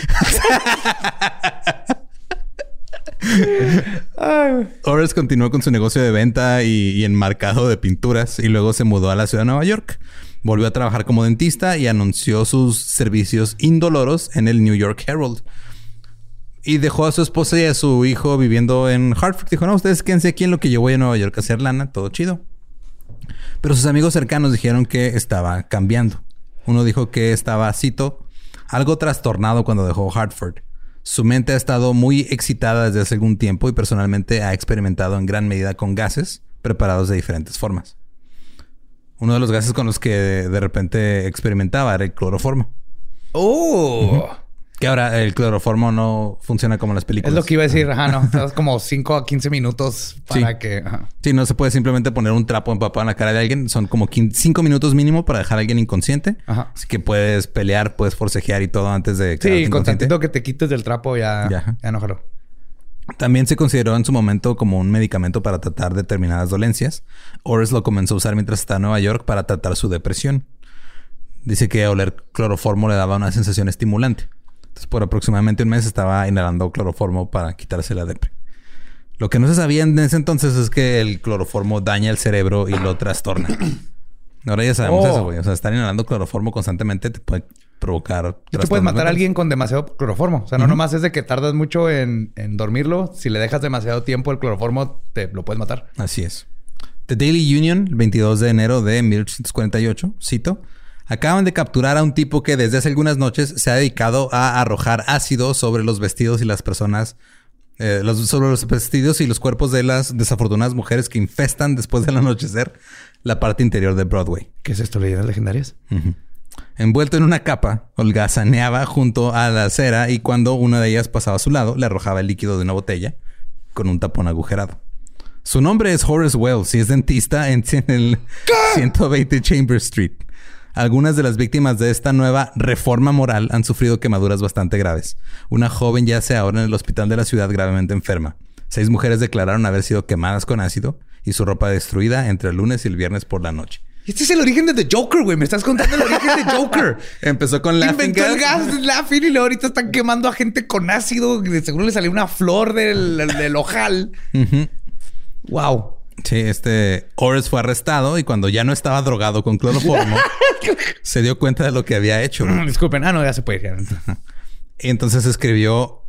Horace continuó con su negocio de venta y, y enmarcado de pinturas y luego se mudó a la ciudad de Nueva York. Volvió a trabajar como dentista y anunció sus servicios indoloros en el New York Herald. Y dejó a su esposa y a su hijo viviendo en Hartford. Dijo, no, ustedes quédense aquí en lo que yo voy a Nueva York a hacer lana. Todo chido. Pero sus amigos cercanos dijeron que estaba cambiando. Uno dijo que estaba, cito, algo trastornado cuando dejó Hartford. Su mente ha estado muy excitada desde hace algún tiempo y personalmente ha experimentado en gran medida con gases preparados de diferentes formas. Uno de los gases con los que de repente experimentaba era el cloroformo. ¡Oh! Que ahora el cloroformo no funciona como en las Es películas. lo que iba a decir. Ajá, no. Estás como 5 a 15 minutos para Sí. que... Ajá. Sí, no se puede simplemente poner un trapo empapado en la cara de alguien. Son como 5 minutos mínimo para dejar a alguien inconsciente. Ajá. Así que puedes pelear, puedes forcejear y todo antes de quedarte Sí, con tantito que te quites del trapo ya... Ya. Ya, no jaló. También se consideró en su momento como un medicamento para tratar determinadas dolencias. Horace lo comenzó a usar mientras estaba en Nueva York para tratar su depresión. Dice que oler cloroformo le daba una sensación estimulante. Entonces, por aproximadamente un mes estaba inhalando cloroformo para quitarse la depre. Lo que no se sabía en ese entonces es que el cloroformo daña el cerebro y lo trastorna. Ahora ya sabemos Oh. eso, güey. O sea, estar inhalando cloroformo constantemente te puede provocar. Tú puedes matar a alguien con demasiado cloroformo. O sea, no nomás es de que tardas mucho en, en dormirlo. Si le dejas demasiado tiempo el cloroformo, te lo puedes matar. Así es. The Daily Union, el 22 de enero de 1848, cito, acaban de capturar a un tipo que desde hace algunas noches se ha dedicado a arrojar ácido sobre los vestidos y las personas, eh, los- sobre los vestidos y los cuerpos de las desafortunadas mujeres que infestan después del anochecer la parte interior de Broadway. ¿Qué es esto? ¿Leyendas legendarias? Envuelto en una capa, holgazaneaba junto a la acera y cuando una de ellas pasaba a su lado, le arrojaba el líquido de una botella con un tapón agujerado. Su nombre es Horace Wells y es dentista en, en el 120 Chambers Street. Algunas de las víctimas de esta nueva reforma moral han sufrido quemaduras bastante graves. Una joven yace ahora en el hospital de la ciudad gravemente enferma. Seis mujeres declararon haber sido quemadas con ácido y su ropa destruida entre el lunes y el viernes por la noche. Este es el origen de The Joker, güey. Me estás contando el origen de Joker. Empezó con la Inventó el gas Laughing y luego ahorita están quemando a gente con ácido. De seguro le salió una flor del, del ojal. Wow. Sí, este Horace fue arrestado y cuando ya no estaba drogado con cloroformo, se dio cuenta de lo que había hecho. Disculpen. Ah, no, ya se puede. ya. Y entonces escribió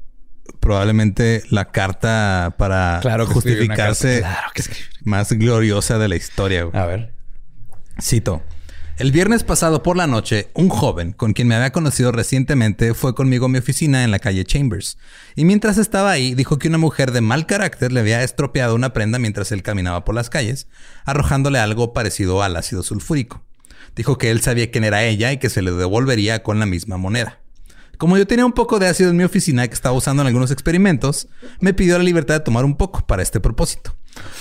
probablemente la carta para Claro justificarse carta. Claro que escribió. más gloriosa de la historia. güey. A ver. Cito. El viernes pasado por la noche, un joven con quien me había conocido recientemente fue conmigo a mi oficina en la calle Chambers. Y mientras estaba ahí, dijo que una mujer de mal carácter le había estropeado una prenda mientras él caminaba por las calles, arrojándole algo parecido al ácido sulfúrico. Dijo que él sabía quién era ella y que se le devolvería con la misma moneda. Como yo tenía un poco de ácido en mi oficina que estaba usando en algunos experimentos, me pidió la libertad de tomar un poco para este propósito.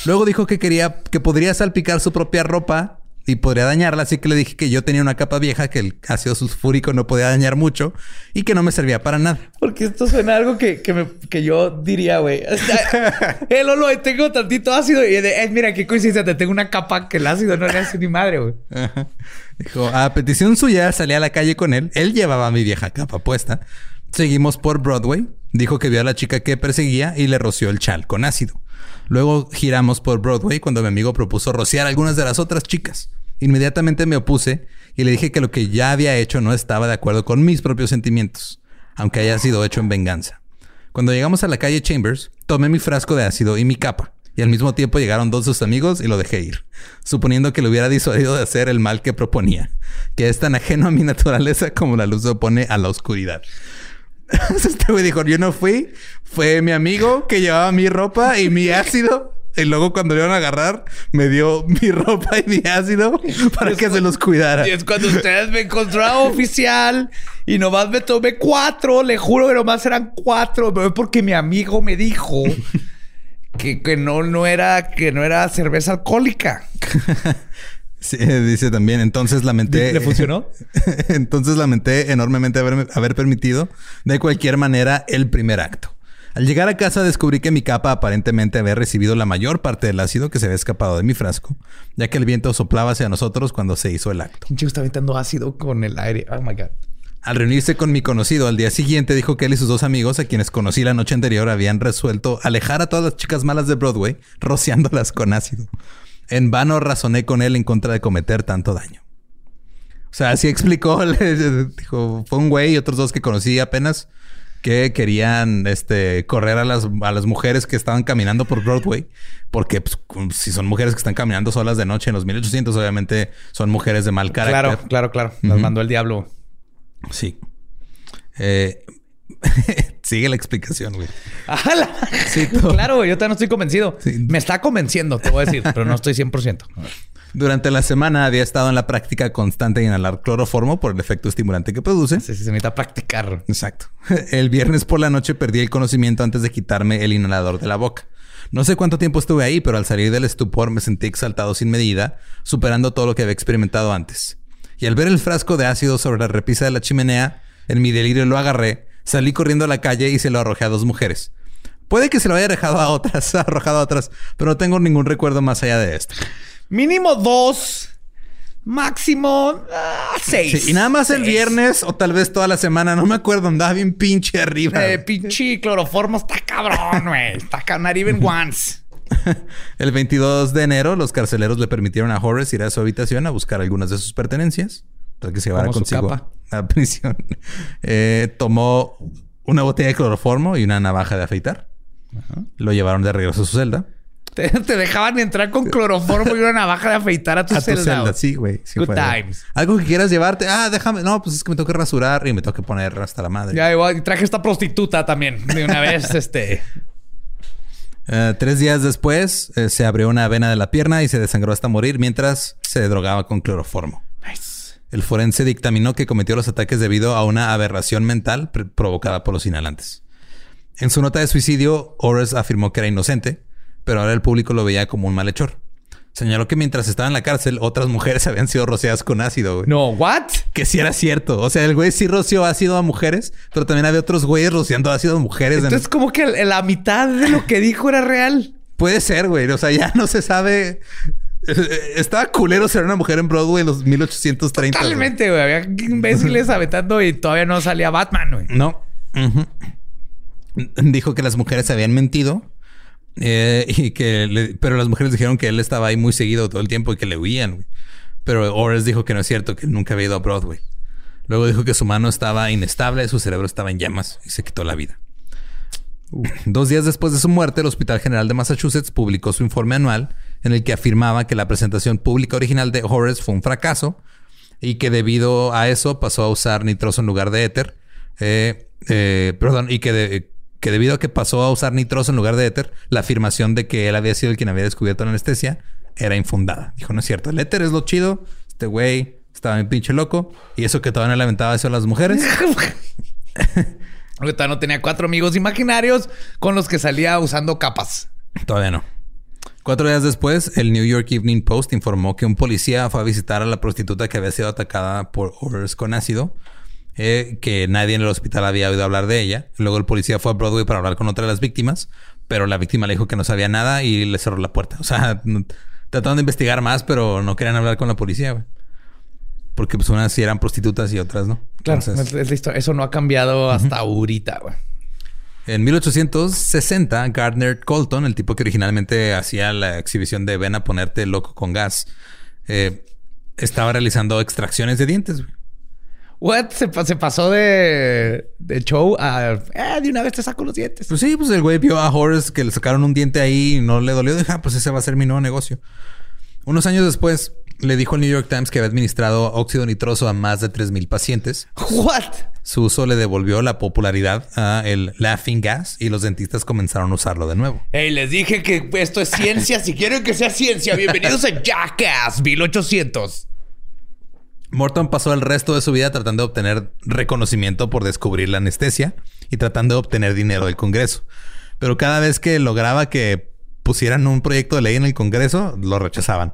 Luego dijo que quería que podría salpicar su propia ropa y podría dañarla, así que le dije que yo tenía una capa vieja que el ácido sulfúrico no podía dañar mucho y que no me servía para nada. Porque esto suena a algo que, que, me- que yo diría, güey. Eh, Lolo, tengo tantito ácido. Y de, eh, mira, qué coincidencia. Te tengo una capa que el ácido no le hace ni madre, güey. Dijo, a petición suya salí a la calle con él. Él llevaba mi vieja capa puesta. Seguimos por Broadway. Dijo que vio a la chica que perseguía y le roció el chal con ácido. Luego giramos por Broadway cuando mi amigo propuso rociar a algunas de las otras chicas. Inmediatamente me opuse y le dije que lo que ya había hecho no estaba de acuerdo con mis propios sentimientos, aunque haya sido hecho en venganza. Cuando llegamos a la calle Chambers, tomé mi frasco de ácido y mi capa, y al mismo tiempo llegaron dos de sus amigos y lo dejé ir, suponiendo que lo hubiera disuadido de hacer el mal que proponía, que es tan ajeno a mi naturaleza como la luz se opone a la oscuridad. Este güey dijo, yo no fui, fue mi amigo que llevaba mi ropa y mi ácido. Y luego cuando le iban a agarrar, me dio mi ropa y mi ácido para que se los cuidara. Y es cuando ustedes me encontraron oficial y nomás me tomé cuatro. Le juro que nomás eran cuatro. Pero es porque mi amigo me dijo que, que no, no era, que no era cerveza alcohólica. Sí, dice también, entonces lamenté... ¿Le funcionó? entonces lamenté enormemente haber, haber permitido de cualquier manera el primer acto. Al llegar a casa descubrí que mi capa aparentemente había recibido la mayor parte del ácido que se había escapado de mi frasco, ya que el viento soplaba hacia nosotros cuando se hizo el acto. Pinche está aventando ácido con el aire. Oh my God. Al reunirse con mi conocido al día siguiente, dijo que él y sus dos amigos, a quienes conocí la noche anterior, habían resuelto alejar a todas las chicas malas de Broadway, rociándolas con ácido. En vano razoné con él en contra de cometer tanto daño. O sea, así explicó, le dijo, fue un güey y otros dos que conocí apenas que querían este, correr a las, a las mujeres que estaban caminando por Broadway, porque pues, si son mujeres que están caminando solas de noche en los 1800, obviamente son mujeres de mal carácter. Claro, claro, claro. Nos Ujú. mandó el diablo. Sí. Eh, sigue la explicación, güey. Sí, claro, güey. Yo todavía no estoy convencido. Sí. Me está convenciendo, te voy a decir, pero no estoy 100%. Durante la semana había estado en la práctica constante de inhalar cloroformo por el efecto estimulante que produce. Sí, sí, se necesita practicar. Exacto. El viernes por la noche perdí el conocimiento antes de quitarme el inhalador de la boca. No sé cuánto tiempo estuve ahí, pero al salir del estupor me sentí exaltado sin medida, superando todo lo que había experimentado antes. Y al ver el frasco de ácido sobre la repisa de la chimenea, en mi delirio lo agarré, salí corriendo a la calle y se lo arrojé a dos mujeres. Puede que se lo haya dejado a otras, arrojado a otras, pero no tengo ningún recuerdo más allá de esto. Mínimo dos. Máximo ah, seis. Sí, y nada más el viernes o tal vez toda la semana, no me acuerdo, andaba bien pinche arriba. Eh, pinche cloroformo está cabrón, güey. Está cabrón. Not even once. El 22 de enero, los carceleros le permitieron a Horace ir a su habitación a buscar algunas de sus pertenencias para que se llevara consigo capa. a prisión. Eh, tomó una botella de cloroformo y una navaja de afeitar. Lo llevaron de regreso a su celda. Te, te dejaban entrar con cloroformo y una navaja de afeitar a tu A tu celda. sí, güey. sí Good fue. times. Algo que quieras llevarte. Ah, déjame. No, pues es que me tengo que rasurar y me tengo que poner hasta la madre. Ya igual, y traje esta prostituta también. De una vez, este. Eh, tres días después eh, se abrió una vena de la pierna y se desangró hasta morir mientras se drogaba con cloroformo. El forense dictaminó que cometió los ataques debido a una aberración mental pr- provocada por los inhalantes. En su nota de suicidio, Ores afirmó que era inocente, pero ahora el público lo veía como un malhechor. Señaló que mientras estaba en la cárcel, otras mujeres habían sido rociadas con ácido. güey. No, ¿what? Que sí era cierto. O sea, el güey sí roció ácido a mujeres, pero también había otros güeyes rociando ácido a mujeres. en- Entonces, como que la mitad de lo que dijo era real. Puede ser, güey. O sea, ya no se sabe. Estaba culero ser una mujer en Broadway en los 1830. güey. Totalmente, güey. Había imbéciles aventando y todavía no salía Batman, güey. No. Dijo que las mujeres habían mentido. Eh, y que le- pero las mujeres dijeron que él estaba ahí muy seguido todo el tiempo y que le huían. güey. Pero Ores dijo que no es cierto, que él nunca había ido a Broadway. Luego dijo que su mano estaba inestable, su cerebro estaba en llamas y se quitó la vida. Dos días después de su muerte, el Hospital General de Massachusetts publicó su informe anual en el que afirmaba que la presentación pública original de Horace fue un fracaso y que debido a eso pasó a usar nitroso en lugar de éter. Eh, eh, perdón, y que, de- que debido a que pasó a usar nitroso en lugar de éter, la afirmación de que él había sido el quien había descubierto la anestesia era infundada. Dijo, no es cierto, el éter es lo chido, este güey estaba bien pinche loco y eso que todavía no le aventaba eso a las mujeres. Ahorita no tenía cuatro amigos imaginarios con los que salía usando capas. Todavía no. Cuatro días después, el New York Evening Post informó que un policía fue a visitar a la prostituta que había sido atacada por Ores con ácido, eh, que nadie en el hospital había oído hablar de ella. Luego el policía fue a Broadway para hablar con otra de las víctimas, pero la víctima le dijo que no sabía nada y le cerró la puerta. O sea, trataron de investigar más, pero no querían hablar con la policía, güey. Porque pues unas sí eran prostitutas y otras no. Claro, Entonces. Eso no ha cambiado hasta ahorita, güey. En 1860, Gardner Colton, el tipo que originalmente hacía la exhibición de ven a ponerte loco con gas, eh, estaba realizando extracciones de dientes. güey. What? Se, pa- se pasó de, de show a... Eh, de una vez te saco los dientes. Pues sí, pues el güey vio a Horace que le sacaron un diente ahí y no le dolió. Dijo, ah, pues ese va a ser mi nuevo negocio. Unos años después, le dijo al New York Times que había administrado óxido nitroso a más de 3.000 pacientes. What? Su uso le devolvió la popularidad a el laughing gas y los dentistas comenzaron a usarlo de nuevo. Hey, les dije que esto es ciencia. si quieren que sea ciencia, bienvenidos a Jackass 1800. Morton pasó el resto de su vida tratando de obtener reconocimiento por descubrir la anestesia y tratando de obtener dinero del Congreso. Pero cada vez que lograba que pusieran un proyecto de ley en el Congreso, lo rechazaban.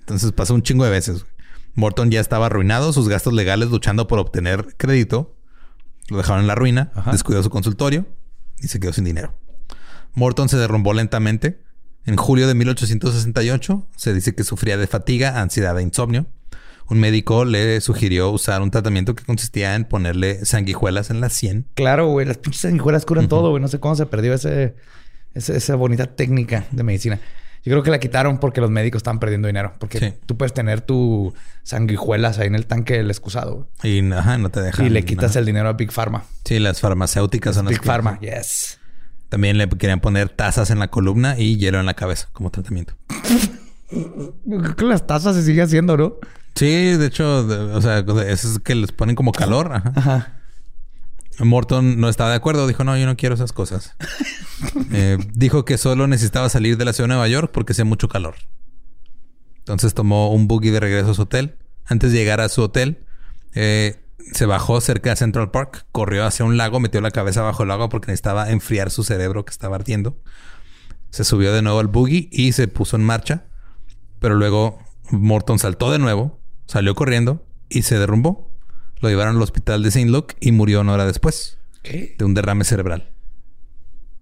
Entonces pasó un chingo de veces. Morton ya estaba arruinado, sus gastos legales luchando por obtener crédito lo dejaron en la ruina, descuidó su consultorio y se quedó sin dinero. Morton se derrumbó lentamente. En julio de 1868 se dice que sufría de fatiga, ansiedad e insomnio. Un médico le sugirió usar un tratamiento que consistía en ponerle sanguijuelas en la sien. Claro, güey. Las pinches sanguijuelas curan todo, güey. No sé cómo se perdió ese, ese- esa bonita técnica de medicina. Yo creo que la quitaron porque los médicos estaban perdiendo dinero. Porque Sí. tú puedes tener tu sanguijuelas ahí en el tanque del excusado. güey. Y ajá, no te dejan. Y le quitas nada. el dinero a Big Pharma. Sí, las farmacéuticas son las Big que- Pharma, yes. También le querían poner tazas en la columna y hielo en la cabeza como tratamiento. Creo que las tazas se sigue haciendo, ¿no? Sí, de hecho, de- o sea, eso es que les ponen como calor. Ajá. Ajá. Morton no estaba de acuerdo. Dijo, no, yo no quiero esas cosas. Eh, dijo que solo necesitaba salir de la ciudad de Nueva York porque hacía mucho calor. Entonces tomó un buggy de regreso a su hotel. Antes de llegar a su hotel, eh, se bajó cerca de Central Park, corrió hacia un lago, metió la cabeza bajo el agua porque necesitaba enfriar su cerebro que estaba ardiendo. Se subió de nuevo al buggy y se puso en marcha. Pero luego Morton saltó de nuevo, salió corriendo y se derrumbó. Lo llevaron al hospital de St. Luke y murió una hora después ¿Qué? de un derrame cerebral.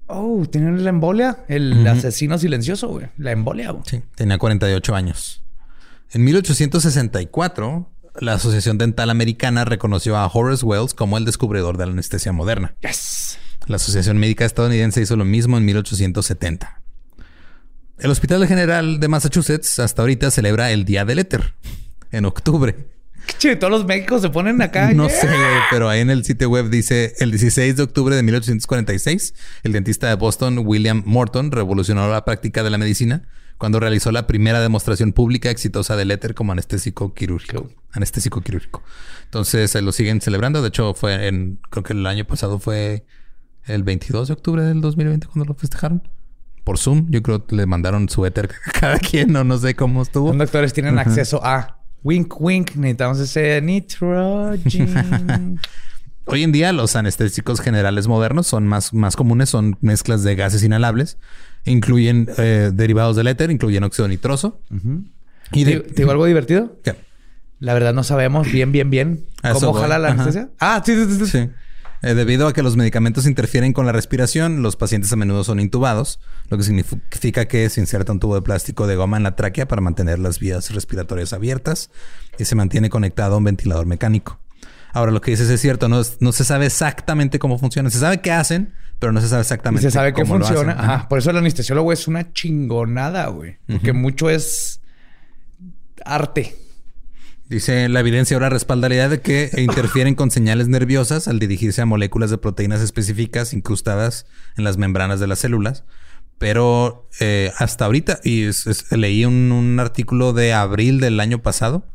Oh, ¿tienen la embolia? El asesino silencioso, güey. La embolia, güey. Sí, tenía 48 años. En 1864, la Asociación Dental Americana reconoció a Horace Wells como el descubridor de la anestesia moderna. Yes. La Asociación Médica Estadounidense hizo lo mismo en 1870. El Hospital General de Massachusetts hasta ahorita celebra el Día del Éter, en octubre. Che, todos los médicos se ponen acá. No Yeah. sé, güey, pero ahí en el sitio web dice el 16 de octubre de 1846, el dentista de Boston, William Morton, revolucionó la práctica de la medicina cuando realizó la primera demostración pública exitosa del éter como anestésico quirúrgico. Anestésico quirúrgico. Entonces eh, lo siguen celebrando. De hecho, fue en, creo que el año pasado fue el 22 de octubre del 2020 cuando lo festejaron. Por Zoom, yo creo que le mandaron su éter a cada quien o no sé cómo estuvo. Los doctores tienen acceso a wink, wink. Necesitamos ese nitrogen. Hoy en día los anestésicos generales modernos son más, más comunes, son mezclas de gases inhalables, incluyen eh, derivados del éter, incluyen óxido nitroso. Y ¿Te, de, te digo algo divertido? ¿Qué? La verdad no sabemos bien, bien, bien eso cómo voy. jala la Ajá. anestesia. Ah, sí, sí, sí. sí. Sí. Eh, debido a que los medicamentos interfieren con la respiración, los pacientes a menudo son intubados, lo que significa que se inserta un tubo de plástico de goma en la tráquea para mantener las vías respiratorias abiertas y se mantiene conectado a un ventilador mecánico. Ahora, lo que dices es cierto, no, se sabe exactamente cómo funciona. Se sabe qué hacen, pero no se sabe Y exactamente se sabe que cómo lo funciona. hacen. Ajá. Por eso el anestesiólogo es una chingonada, güey. Porque mucho es arte. Dice, la evidencia ahora respalda la idea de que interfieren con señales nerviosas al dirigirse a moléculas de proteínas específicas incrustadas en las membranas de las células. Pero eh, hasta ahorita, y es- es- leí un, un artículo de abril del año pasado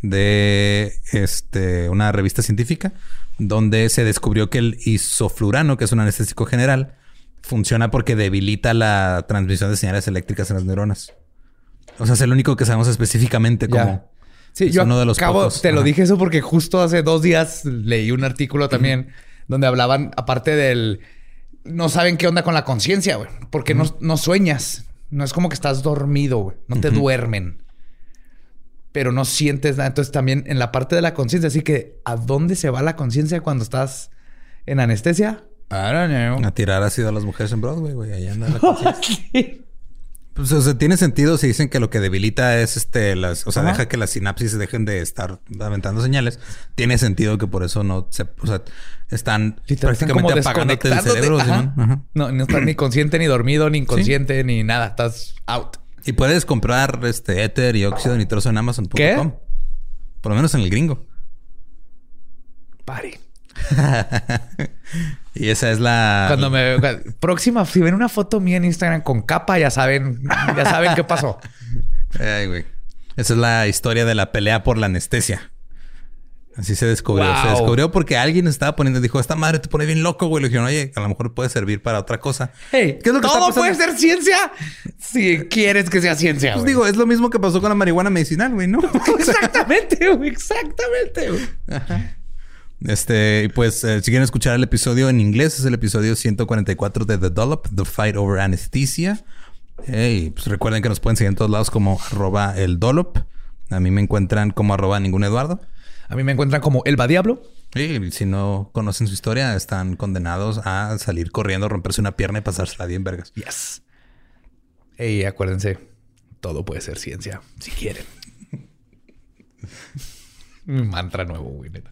de este, una revista científica donde se descubrió que el isoflurano, que es un anestésico general, funciona porque debilita la transmisión de señales eléctricas en las neuronas. O sea, es el único que sabemos específicamente Ya. cómo. Sí, Es yo uno de los acabo- pocos. te lo dije eso porque justo hace dos días leí un artículo también donde hablaban, aparte del... No saben qué onda con la conciencia, güey. Porque no, no sueñas. No es como que estás dormido, güey. No te duermen. Pero no sientes nada. Entonces también en la parte de la conciencia. Así que, ¿a dónde se va la conciencia cuando estás en anestesia? I don't know. A tirar ácido a las mujeres en Broadway, güey. Ahí anda la conciencia. Pues, o sea, tiene sentido si dicen que lo que debilita es este, las, o sea, Ajá. deja que las sinapsis dejen de estar aventando señales. Tiene sentido que por eso no se, o sea, están están prácticamente como apagándote el cerebro. Ajá. Simón. Ajá. No, no estás ni consciente, ni dormido, ni inconsciente, ni nada. Estás out. Y puedes comprar este éter y óxido nitroso en Amazon.com. ¿Qué? Por lo menos en el gringo. Pare. y esa es la. Cuando me próxima, si ven una foto mía en Instagram con capa, ya saben, ya saben qué pasó. Ay, güey. Esa es la historia de la pelea por la anestesia. Así se descubrió. Se descubrió porque alguien estaba poniendo, dijo, esta madre te pone bien loco, güey. Le dijeron, oye, a lo mejor puede servir para otra cosa. Hey, ¿Qué es lo que está todo puede ser ciencia si quieres que sea ciencia. Pues güey. digo, es lo mismo que pasó con la marihuana medicinal, güey, ¿no? exactamente, güey, exactamente. güey. Este, y pues, eh, si quieren escuchar el episodio en inglés, es el episodio 144 de The Dollop, The Fight Over Anesthesia. Hey, pues recuerden que nos pueden seguir en todos lados como arroba el Dollop. A mí me encuentran como arroba ningún Eduardo. A mí me encuentran como el Diablo. Y si no conocen su historia, están condenados a salir corriendo, romperse una pierna y pasársela bien vergas. Yes. Hey, acuérdense, todo puede ser ciencia si quieren. Mi mantra nuevo, güey. neta.